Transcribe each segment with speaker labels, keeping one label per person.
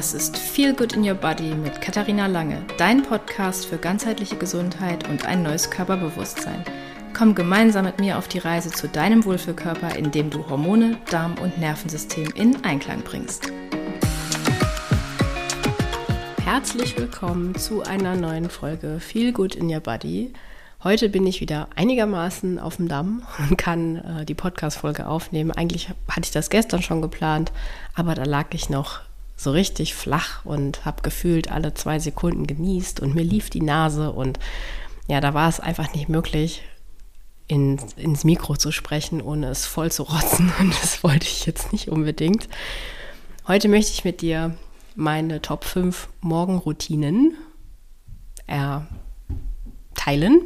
Speaker 1: Das ist Feel Good in Your Body mit Katharina Lange, dein Podcast für ganzheitliche Gesundheit und ein neues Körperbewusstsein. Komm gemeinsam mit mir auf die Reise zu deinem Wohlfühlkörper, indem du Hormone, Darm und Nervensystem in Einklang bringst. Herzlich willkommen zu einer neuen Folge Feel Good in Your Body. Heute bin ich wieder einigermaßen auf dem Damm und kann äh, die Podcast-Folge aufnehmen. Eigentlich hatte ich das gestern schon geplant, aber da lag ich noch so richtig flach und habe gefühlt alle zwei Sekunden genießt und mir lief die Nase und ja, da war es einfach nicht möglich, in, ins Mikro zu sprechen, ohne es voll zu rotzen und das wollte ich jetzt nicht unbedingt. Heute möchte ich mit dir meine Top 5 Morgenroutinen erteilen,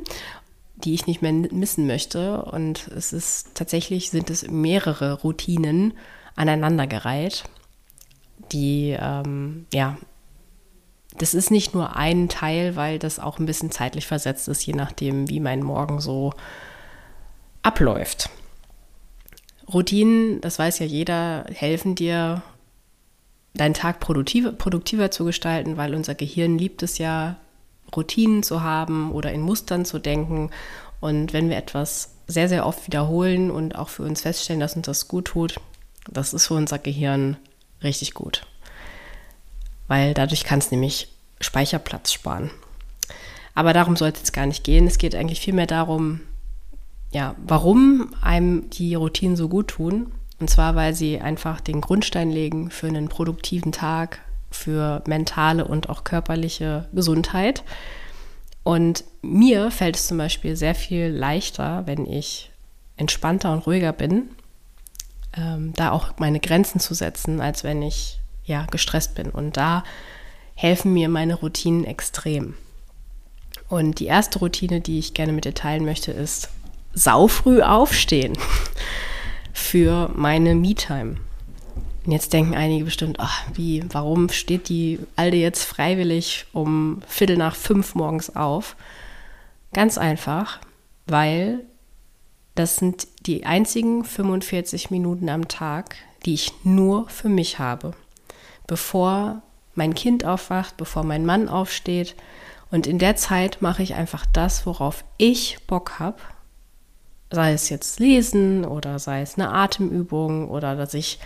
Speaker 1: die ich nicht mehr missen möchte. Und es ist tatsächlich, sind es mehrere Routinen aneinandergereiht die, ähm, ja, das ist nicht nur ein Teil, weil das auch ein bisschen zeitlich versetzt ist, je nachdem, wie mein Morgen so abläuft. Routinen, das weiß ja jeder, helfen dir, deinen Tag produktiver, produktiver zu gestalten, weil unser Gehirn liebt es ja, Routinen zu haben oder in Mustern zu denken. Und wenn wir etwas sehr, sehr oft wiederholen und auch für uns feststellen, dass uns das gut tut, das ist für unser Gehirn richtig gut. Weil dadurch kann es nämlich Speicherplatz sparen. Aber darum sollte es gar nicht gehen. Es geht eigentlich vielmehr darum, ja, warum einem die Routinen so gut tun. Und zwar, weil sie einfach den Grundstein legen für einen produktiven Tag, für mentale und auch körperliche Gesundheit. Und mir fällt es zum Beispiel sehr viel leichter, wenn ich entspannter und ruhiger bin ähm, da auch meine Grenzen zu setzen, als wenn ich ja gestresst bin. Und da helfen mir meine Routinen extrem. Und die erste Routine, die ich gerne mit dir teilen möchte, ist saufrüh aufstehen für meine Me-Time. Und jetzt denken einige bestimmt, ach, wie, warum steht die Alte jetzt freiwillig um Viertel nach fünf morgens auf? Ganz einfach, weil das sind die einzigen 45 Minuten am Tag, die ich nur für mich habe. Bevor mein Kind aufwacht, bevor mein Mann aufsteht. Und in der Zeit mache ich einfach das, worauf ich Bock habe. Sei es jetzt lesen oder sei es eine Atemübung oder dass ich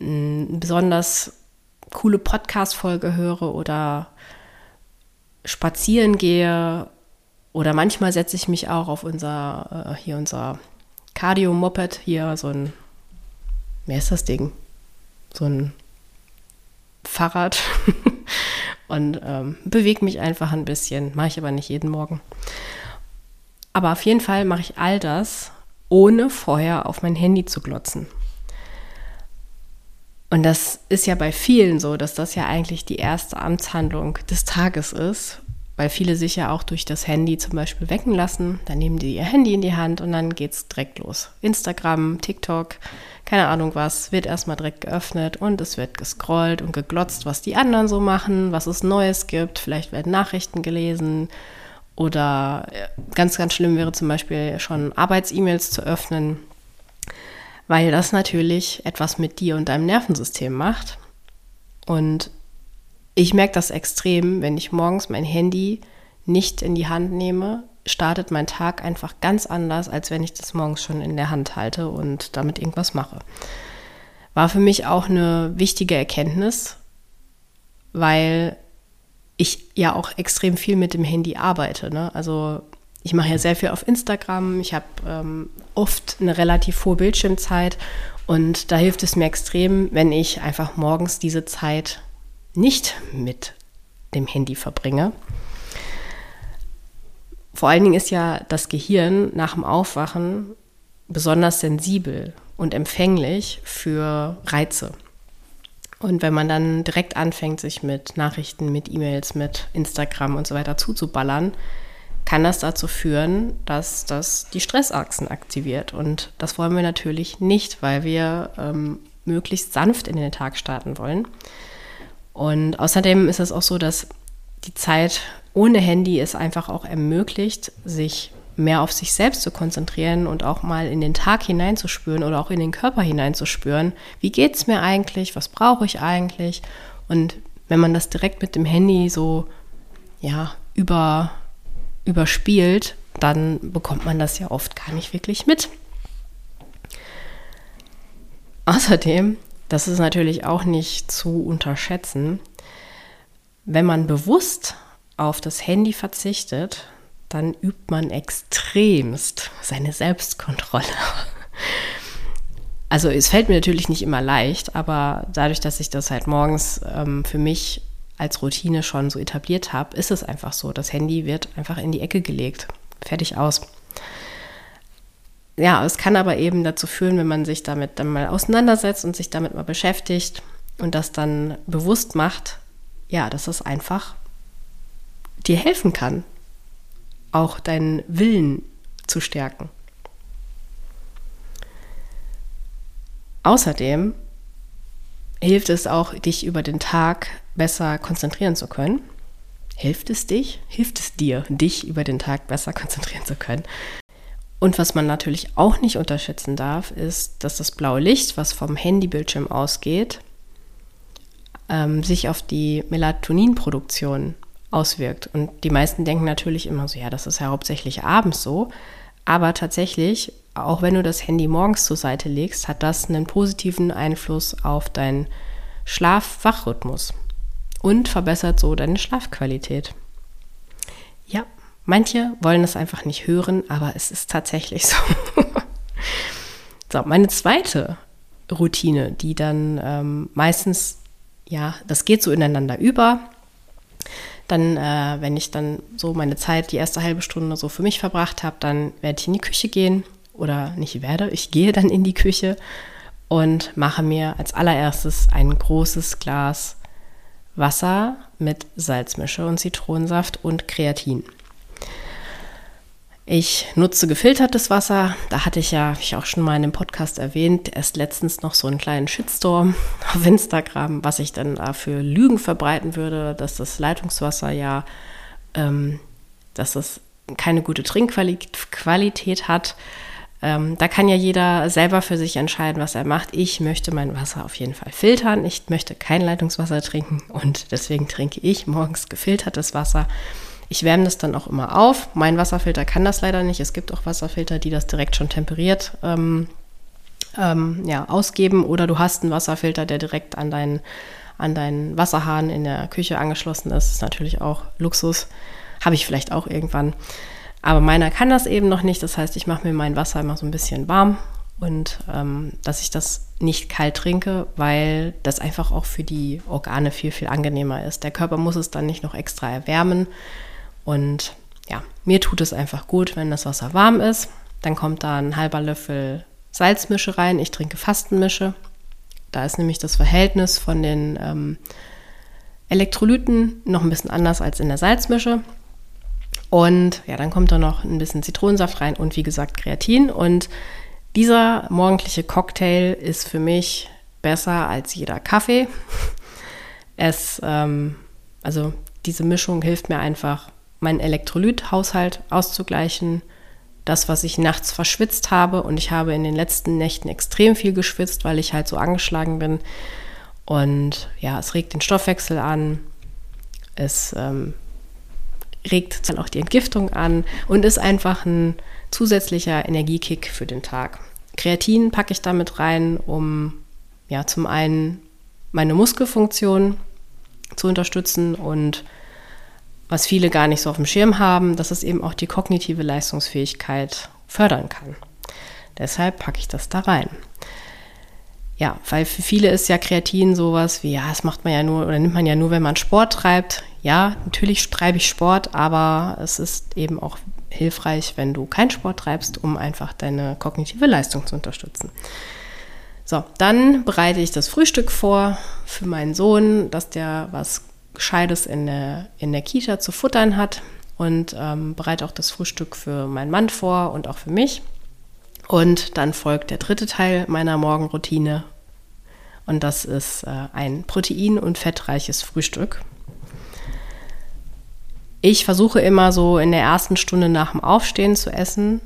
Speaker 1: eine besonders coole Podcast-Folge höre oder spazieren gehe oder manchmal setze ich mich auch auf unser, äh, hier unser Cardio-Moped, hier so ein, wer ist das Ding? So ein Fahrrad und ähm, bewege mich einfach ein bisschen. Mache ich aber nicht jeden Morgen. Aber auf jeden Fall mache ich all das, ohne vorher auf mein Handy zu glotzen. Und das ist ja bei vielen so, dass das ja eigentlich die erste Amtshandlung des Tages ist weil viele sich ja auch durch das Handy zum Beispiel wecken lassen. Dann nehmen die ihr Handy in die Hand und dann geht es direkt los. Instagram, TikTok, keine Ahnung was, wird erstmal direkt geöffnet und es wird gescrollt und geglotzt, was die anderen so machen, was es Neues gibt. Vielleicht werden Nachrichten gelesen oder äh, ganz, ganz schlimm wäre zum Beispiel schon Arbeits-E-Mails zu öffnen, weil das natürlich etwas mit dir und deinem Nervensystem macht. Und ich merke das extrem, wenn ich morgens mein Handy nicht in die Hand nehme, startet mein Tag einfach ganz anders, als wenn ich das morgens schon in der Hand halte und damit irgendwas mache. War für mich auch eine wichtige Erkenntnis, weil ich ja auch extrem viel mit dem Handy arbeite. Ne? Also ich mache ja sehr viel auf Instagram, ich habe ähm, oft eine relativ hohe Bildschirmzeit und da hilft es mir extrem, wenn ich einfach morgens diese Zeit nicht mit dem Handy verbringe. Vor allen Dingen ist ja das Gehirn nach dem Aufwachen besonders sensibel und empfänglich für Reize. Und wenn man dann direkt anfängt, sich mit Nachrichten, mit E-Mails, mit Instagram und so weiter zuzuballern, kann das dazu führen, dass das die Stressachsen aktiviert. Und das wollen wir natürlich nicht, weil wir ähm, möglichst sanft in den Tag starten wollen. Und außerdem ist es auch so, dass die Zeit ohne Handy es einfach auch ermöglicht, sich mehr auf sich selbst zu konzentrieren und auch mal in den Tag hineinzuspüren oder auch in den Körper hineinzuspüren. Wie geht es mir eigentlich? Was brauche ich eigentlich? Und wenn man das direkt mit dem Handy so ja, über, überspielt, dann bekommt man das ja oft gar nicht wirklich mit. Außerdem, das ist natürlich auch nicht zu unterschätzen, wenn man bewusst auf das Handy verzichtet, dann übt man extremst seine Selbstkontrolle. Also es fällt mir natürlich nicht immer leicht, aber dadurch, dass ich das halt morgens ähm, für mich als Routine schon so etabliert habe, ist es einfach so. Das Handy wird einfach in die Ecke gelegt. Fertig aus. Ja, es kann aber eben dazu führen, wenn man sich damit dann mal auseinandersetzt und sich damit mal beschäftigt und das dann bewusst macht, ja, dass es einfach dir helfen kann, auch deinen Willen zu stärken. Außerdem hilft es auch, dich über den Tag besser konzentrieren zu können. Hilft es dich? Hilft es dir, dich über den Tag besser konzentrieren zu können? Und was man natürlich auch nicht unterschätzen darf, ist, dass das blaue Licht, was vom Handybildschirm ausgeht, ähm, sich auf die Melatoninproduktion auswirkt. Und die meisten denken natürlich immer so, ja, das ist ja hauptsächlich abends so. Aber tatsächlich auch wenn du das Handy morgens zur Seite legst, hat das einen positiven Einfluss auf deinen Schlaf-Wachrhythmus und verbessert so deine Schlafqualität. Manche wollen es einfach nicht hören, aber es ist tatsächlich so. so, meine zweite Routine, die dann ähm, meistens, ja, das geht so ineinander über. Dann, äh, wenn ich dann so meine Zeit, die erste halbe Stunde so für mich verbracht habe, dann werde ich in die Küche gehen oder nicht werde, ich gehe dann in die Küche und mache mir als allererstes ein großes Glas Wasser mit Salzmische und Zitronensaft und Kreatin. Ich nutze gefiltertes Wasser. Da hatte ich ja, ich auch schon mal in dem Podcast erwähnt, erst letztens noch so einen kleinen Shitstorm auf Instagram, was ich dann für Lügen verbreiten würde, dass das Leitungswasser ja, ähm, dass das keine gute Trinkqualität hat. Ähm, da kann ja jeder selber für sich entscheiden, was er macht. Ich möchte mein Wasser auf jeden Fall filtern. Ich möchte kein Leitungswasser trinken und deswegen trinke ich morgens gefiltertes Wasser. Ich wärme das dann auch immer auf. Mein Wasserfilter kann das leider nicht. Es gibt auch Wasserfilter, die das direkt schon temperiert ähm, ähm, ja, ausgeben. Oder du hast einen Wasserfilter, der direkt an deinen, an deinen Wasserhahn in der Küche angeschlossen ist. Das ist natürlich auch Luxus. Habe ich vielleicht auch irgendwann. Aber meiner kann das eben noch nicht. Das heißt, ich mache mir mein Wasser immer so ein bisschen warm und ähm, dass ich das nicht kalt trinke, weil das einfach auch für die Organe viel, viel angenehmer ist. Der Körper muss es dann nicht noch extra erwärmen. Und ja, mir tut es einfach gut, wenn das Wasser warm ist. Dann kommt da ein halber Löffel Salzmische rein. Ich trinke Fastenmische. Da ist nämlich das Verhältnis von den ähm, Elektrolyten noch ein bisschen anders als in der Salzmische. Und ja, dann kommt da noch ein bisschen Zitronensaft rein und wie gesagt Kreatin. Und dieser morgendliche Cocktail ist für mich besser als jeder Kaffee. Es, ähm, also diese Mischung hilft mir einfach, meinen Elektrolythaushalt auszugleichen. Das, was ich nachts verschwitzt habe. Und ich habe in den letzten Nächten extrem viel geschwitzt, weil ich halt so angeschlagen bin. Und ja, es regt den Stoffwechsel an. Es ähm, regt dann auch die Entgiftung an und ist einfach ein zusätzlicher Energiekick für den Tag. Kreatin packe ich damit rein, um ja zum einen meine Muskelfunktion zu unterstützen und was viele gar nicht so auf dem Schirm haben, dass es eben auch die kognitive Leistungsfähigkeit fördern kann. Deshalb packe ich das da rein. Ja, weil für viele ist ja Kreatin sowas wie, ja, das macht man ja nur oder nimmt man ja nur, wenn man Sport treibt. Ja, natürlich treibe ich Sport, aber es ist eben auch hilfreich, wenn du keinen Sport treibst, um einfach deine kognitive Leistung zu unterstützen. So, dann bereite ich das Frühstück vor für meinen Sohn, dass der was Gescheites in der, in der Kita zu futtern hat und ähm, bereite auch das Frühstück für meinen Mann vor und auch für mich. Und dann folgt der dritte Teil meiner Morgenroutine. Und das ist äh, ein protein- und fettreiches Frühstück. Ich versuche immer so in der ersten Stunde nach dem Aufstehen zu essen.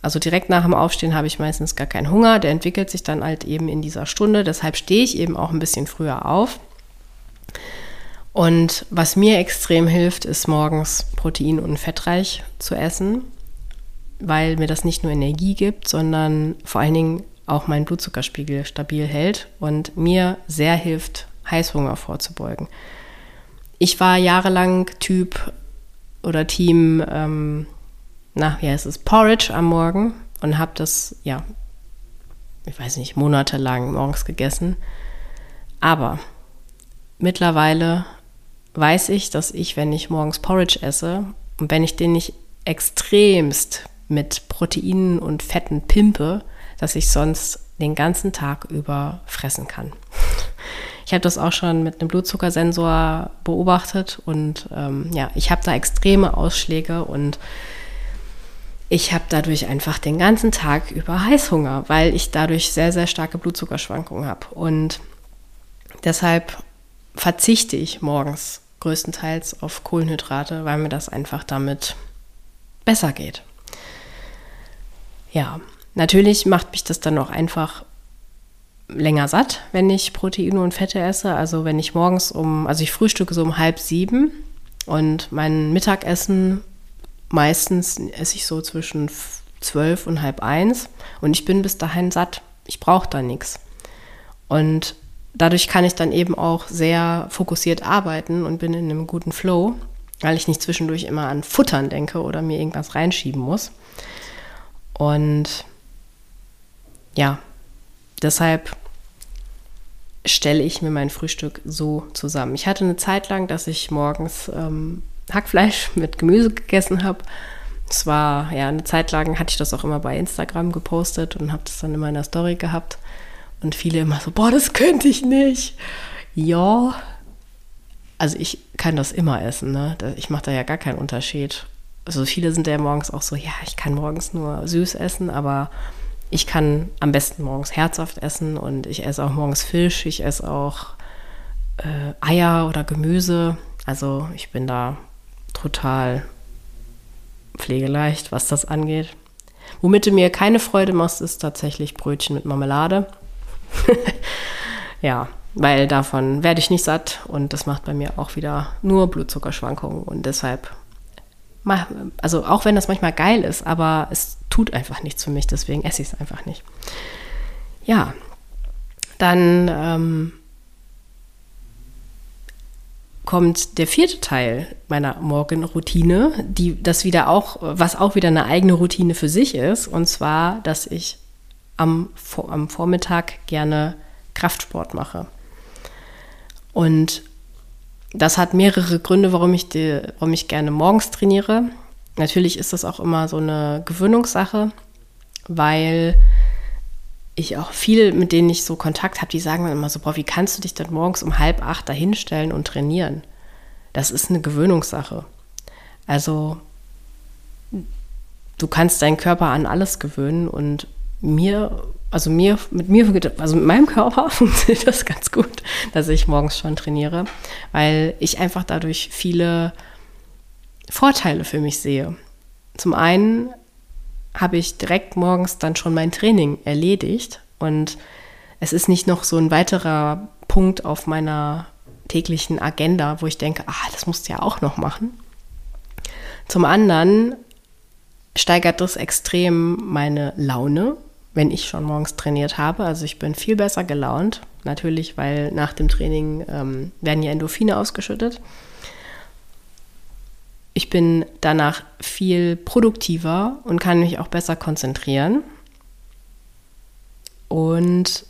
Speaker 1: Also direkt nach dem Aufstehen habe ich meistens gar keinen Hunger. Der entwickelt sich dann halt eben in dieser Stunde. Deshalb stehe ich eben auch ein bisschen früher auf. Und was mir extrem hilft, ist morgens protein- und fettreich zu essen, weil mir das nicht nur Energie gibt, sondern vor allen Dingen auch meinen Blutzuckerspiegel stabil hält und mir sehr hilft, Heißhunger vorzubeugen. Ich war jahrelang Typ oder Team, ähm, na, wie heißt es, Porridge am Morgen und habe das, ja, ich weiß nicht, monatelang morgens gegessen. Aber mittlerweile weiß ich, dass ich, wenn ich morgens Porridge esse und wenn ich den nicht extremst mit Proteinen und Fetten pimpe, dass ich sonst den ganzen Tag über fressen kann. Ich habe das auch schon mit einem Blutzuckersensor beobachtet und ähm, ja, ich habe da extreme Ausschläge und ich habe dadurch einfach den ganzen Tag über Heißhunger, weil ich dadurch sehr, sehr starke Blutzuckerschwankungen habe. Und deshalb verzichte ich morgens größtenteils auf Kohlenhydrate, weil mir das einfach damit besser geht. Ja, natürlich macht mich das dann auch einfach länger satt, wenn ich Proteine und Fette esse. Also wenn ich morgens um, also ich frühstücke so um halb sieben und mein Mittagessen meistens esse ich so zwischen zwölf und halb eins und ich bin bis dahin satt. Ich brauche da nichts. Und dadurch kann ich dann eben auch sehr fokussiert arbeiten und bin in einem guten Flow, weil ich nicht zwischendurch immer an Futtern denke oder mir irgendwas reinschieben muss. Und ja, deshalb stelle ich mir mein Frühstück so zusammen. Ich hatte eine Zeit lang, dass ich morgens ähm, Hackfleisch mit Gemüse gegessen habe. Es war, ja, eine Zeit lang hatte ich das auch immer bei Instagram gepostet und habe das dann in meiner Story gehabt. Und viele immer so, boah, das könnte ich nicht. Ja, also ich kann das immer essen, ne? Ich mache da ja gar keinen Unterschied. Also viele sind ja morgens auch so, ja, ich kann morgens nur süß essen, aber ich kann am besten morgens herzhaft essen und ich esse auch morgens Fisch, ich esse auch äh, Eier oder Gemüse. Also ich bin da total pflegeleicht, was das angeht. Womit du mir keine Freude machst, ist tatsächlich Brötchen mit Marmelade. ja, weil davon werde ich nicht satt und das macht bei mir auch wieder nur Blutzuckerschwankungen und deshalb, also auch wenn das manchmal geil ist, aber es tut einfach nichts für mich, deswegen esse ich es einfach nicht. Ja, dann ähm, kommt der vierte Teil meiner Morgenroutine, die das wieder auch, was auch wieder eine eigene Routine für sich ist, und zwar, dass ich am, am Vormittag gerne Kraftsport mache. Und das hat mehrere Gründe, warum ich, die, warum ich gerne morgens trainiere. Natürlich ist das auch immer so eine Gewöhnungssache, weil ich auch viel, mit denen ich so Kontakt habe, die sagen dann immer so, boah, wie kannst du dich dann morgens um halb acht dahinstellen und trainieren? Das ist eine Gewöhnungssache. Also du kannst deinen Körper an alles gewöhnen und mir, also mir, mit mir, also mit meinem Körper funktioniert das ganz gut, dass ich morgens schon trainiere, weil ich einfach dadurch viele Vorteile für mich sehe. Zum einen habe ich direkt morgens dann schon mein Training erledigt und es ist nicht noch so ein weiterer Punkt auf meiner täglichen Agenda, wo ich denke, ah, das musst du ja auch noch machen. Zum anderen steigert das extrem meine Laune, wenn ich schon morgens trainiert habe. Also ich bin viel besser gelaunt, natürlich, weil nach dem Training ähm, werden ja Endorphine ausgeschüttet. Ich bin danach viel produktiver und kann mich auch besser konzentrieren. Und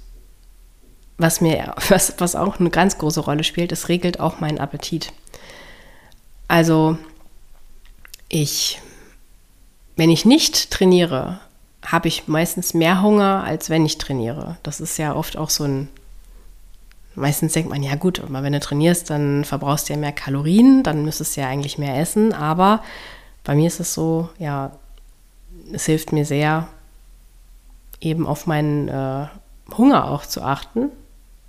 Speaker 1: was mir, was, was auch eine ganz große Rolle spielt, es regelt auch meinen Appetit. Also ich, wenn ich nicht trainiere, habe ich meistens mehr Hunger, als wenn ich trainiere. Das ist ja oft auch so ein Meistens denkt man, ja gut, aber wenn du trainierst, dann verbrauchst du ja mehr Kalorien, dann müsstest du ja eigentlich mehr essen. Aber bei mir ist es so, ja, es hilft mir sehr, eben auf meinen äh, Hunger auch zu achten.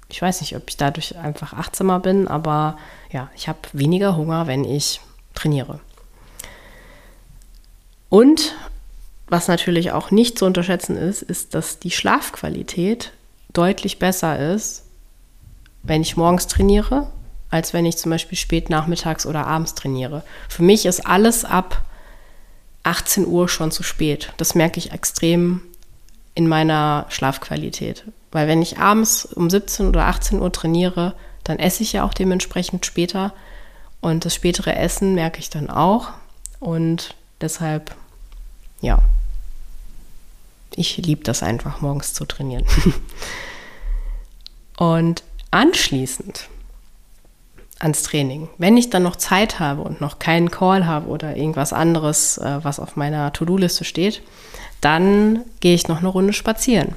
Speaker 1: Ich weiß nicht, ob ich dadurch einfach achtsamer bin, aber ja, ich habe weniger Hunger, wenn ich trainiere. Und was natürlich auch nicht zu unterschätzen ist, ist, dass die Schlafqualität deutlich besser ist, wenn ich morgens trainiere, als wenn ich zum Beispiel spät nachmittags oder abends trainiere. Für mich ist alles ab 18 Uhr schon zu spät. Das merke ich extrem in meiner Schlafqualität. Weil wenn ich abends um 17 oder 18 Uhr trainiere, dann esse ich ja auch dementsprechend später. Und das spätere Essen merke ich dann auch. Und deshalb, ja, ich liebe das einfach, morgens zu trainieren. und anschließend ans Training, wenn ich dann noch Zeit habe und noch keinen Call habe oder irgendwas anderes, äh, was auf meiner To-Do-Liste steht, dann gehe ich noch eine Runde spazieren.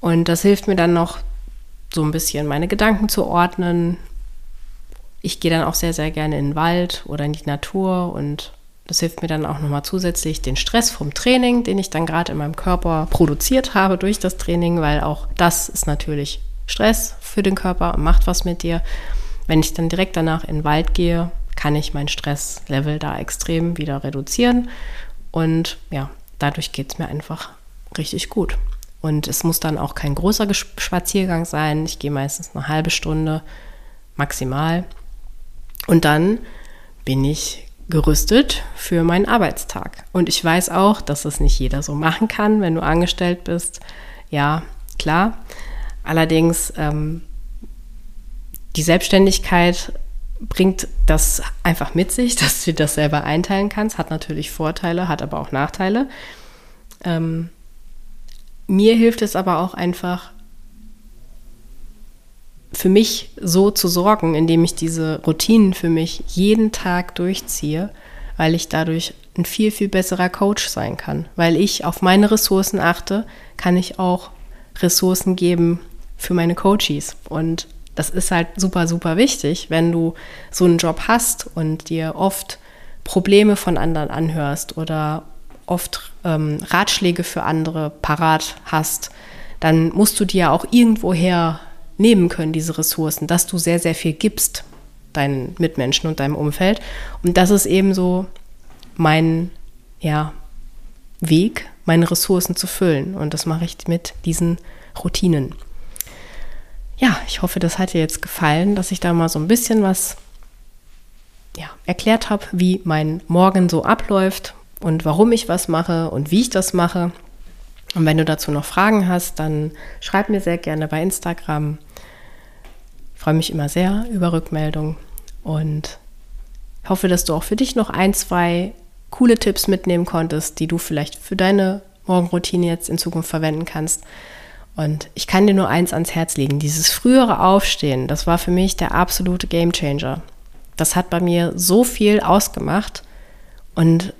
Speaker 1: Und das hilft mir dann noch so ein bisschen meine Gedanken zu ordnen. Ich gehe dann auch sehr, sehr gerne in den Wald oder in die Natur und das hilft mir dann auch nochmal zusätzlich den Stress vom Training, den ich dann gerade in meinem Körper produziert habe durch das Training, weil auch das ist natürlich Stress für den Körper und macht was mit dir. Wenn ich dann direkt danach in den Wald gehe, kann ich mein Stresslevel da extrem wieder reduzieren und ja, dadurch geht es mir einfach richtig gut. Und es muss dann auch kein großer Spaziergang sein. Ich gehe meistens eine halbe Stunde maximal. Und dann bin ich gerüstet für meinen Arbeitstag. Und ich weiß auch, dass das nicht jeder so machen kann, wenn du angestellt bist. Ja, klar. Allerdings, ähm, die Selbstständigkeit bringt das einfach mit sich, dass du das selber einteilen kannst. Hat natürlich Vorteile, hat aber auch Nachteile. Ähm, mir hilft es aber auch einfach, für mich so zu sorgen, indem ich diese Routinen für mich jeden Tag durchziehe, weil ich dadurch ein viel, viel besserer Coach sein kann. Weil ich auf meine Ressourcen achte, kann ich auch Ressourcen geben für meine Coaches. Und das ist halt super, super wichtig, wenn du so einen Job hast und dir oft Probleme von anderen anhörst oder oft ähm, Ratschläge für andere parat hast, dann musst du dir auch irgendwoher nehmen können, diese Ressourcen, dass du sehr, sehr viel gibst deinen Mitmenschen und deinem Umfeld. Und das ist eben so mein ja, Weg, meine Ressourcen zu füllen. Und das mache ich mit diesen Routinen. Ja, ich hoffe, das hat dir jetzt gefallen, dass ich da mal so ein bisschen was ja, erklärt habe, wie mein Morgen so abläuft, und warum ich was mache und wie ich das mache. Und wenn du dazu noch Fragen hast, dann schreib mir sehr gerne bei Instagram. Ich freue mich immer sehr über Rückmeldungen und hoffe, dass du auch für dich noch ein, zwei coole Tipps mitnehmen konntest, die du vielleicht für deine Morgenroutine jetzt in Zukunft verwenden kannst. Und ich kann dir nur eins ans Herz legen. Dieses frühere Aufstehen, das war für mich der absolute Gamechanger. Das hat bei mir so viel ausgemacht. Und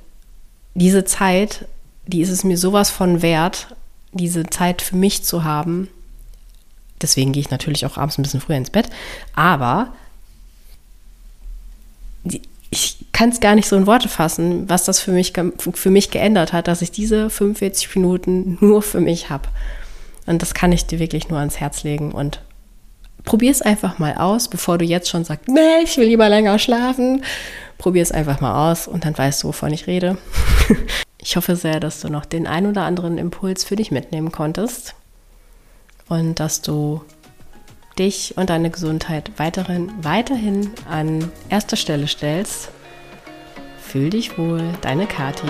Speaker 1: diese Zeit, die ist es mir sowas von wert, diese Zeit für mich zu haben. Deswegen gehe ich natürlich auch abends ein bisschen früher ins Bett. Aber ich kann es gar nicht so in Worte fassen, was das für mich, für mich geändert hat, dass ich diese 45 Minuten nur für mich habe. Und das kann ich dir wirklich nur ans Herz legen. Und probier es einfach mal aus, bevor du jetzt schon sagst, nee, ich will lieber länger schlafen. Probier es einfach mal aus und dann weißt du, wovon ich rede. ich hoffe sehr, dass du noch den ein oder anderen Impuls für dich mitnehmen konntest und dass du dich und deine Gesundheit weiterhin, weiterhin an erster Stelle stellst. Fühl dich wohl, deine Kati.